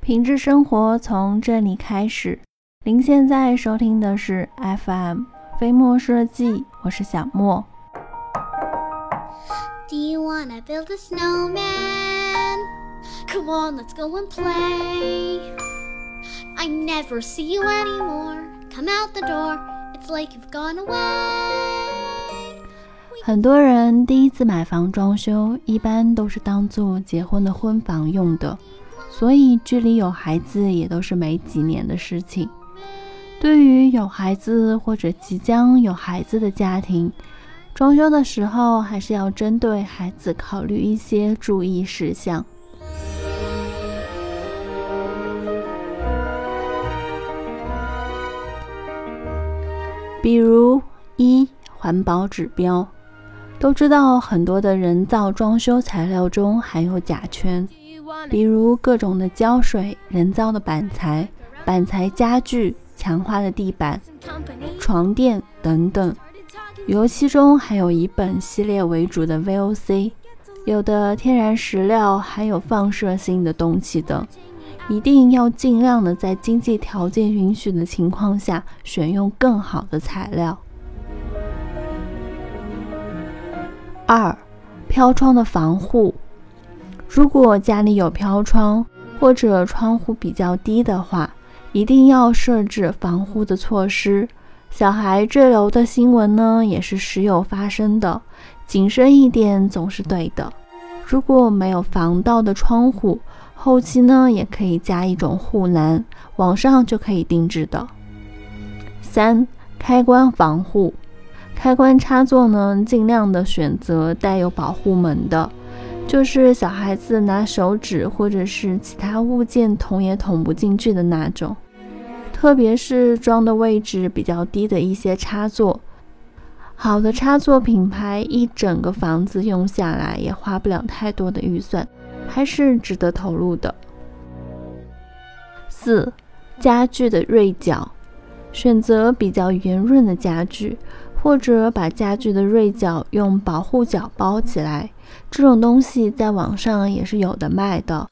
品质生活从这里开始。您现在收听的是 FM 飞墨设计，我是小莫。Do you wanna build a snowman? Come on, let's go and play. I never see you anymore. Come out the door. It's like you've gone away. 很多人第一次买房装修，一般都是当做结婚的婚房用的，所以距离有孩子也都是没几年的事情。对于有孩子或者即将有孩子的家庭，装修的时候，还是要针对孩子考虑一些注意事项。比如一环保指标，都知道很多的人造装修材料中含有甲醛，比如各种的胶水、人造的板材、板材家具、强化的地板、床垫等等。油漆中还有以苯系列为主的 VOC，有的天然石料含有放射性的氡气等，一定要尽量的在经济条件允许的情况下选用更好的材料。二，飘窗的防护，如果家里有飘窗或者窗户比较低的话，一定要设置防护的措施。小孩坠楼的新闻呢，也是时有发生的。谨慎一点总是对的。如果没有防盗的窗户，后期呢也可以加一种护栏，网上就可以定制的。三、开关防护，开关插座呢，尽量的选择带有保护门的，就是小孩子拿手指或者是其他物件捅也捅不进去的那种。特别是装的位置比较低的一些插座，好的插座品牌一整个房子用下来也花不了太多的预算，还是值得投入的。四、家具的锐角，选择比较圆润的家具，或者把家具的锐角用保护角包起来，这种东西在网上也是有的卖的，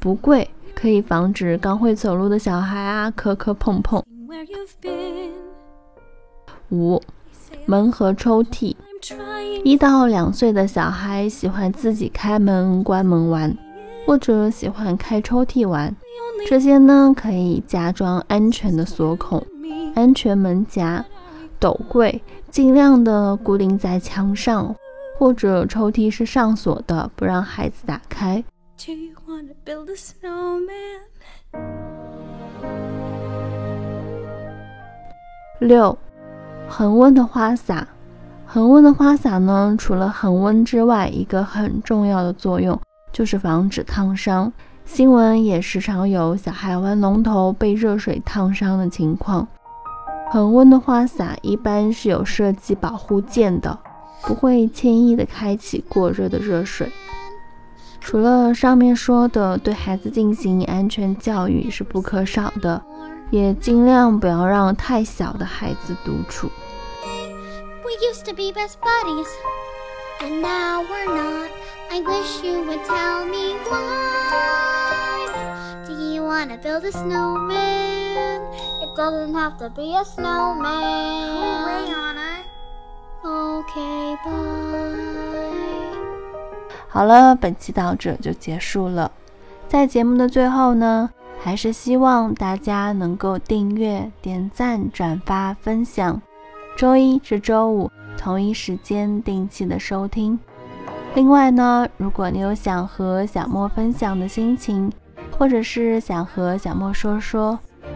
不贵。可以防止刚会走路的小孩啊磕磕碰碰。五，门和抽屉。一到两岁的小孩喜欢自己开门关门玩，或者喜欢开抽屉玩，这些呢可以加装安全的锁孔、安全门夹、斗柜，尽量的固定在墙上，或者抽屉是上锁的，不让孩子打开。六，恒温的花洒。恒温的花洒呢，除了恒温之外，一个很重要的作用就是防止烫伤。新闻也时常有小孩玩龙头被热水烫伤的情况。恒温的花洒一般是有设计保护键的不会轻易的开启过热的热水。除了上面说的对孩子进行安全教育是不可少的也尽量不要让太小的孩子独处。We used to be best buddies and now we're not. I wish you would tell me why. Do you wanna build a snowman? 好了，本期到这就结束了。在节目的最后呢，还是希望大家能够订阅、点赞、转发、分享。周一至周五同一时间定期的收听。另外呢，如果你有想和小莫分享的心情，或者是想和小莫说说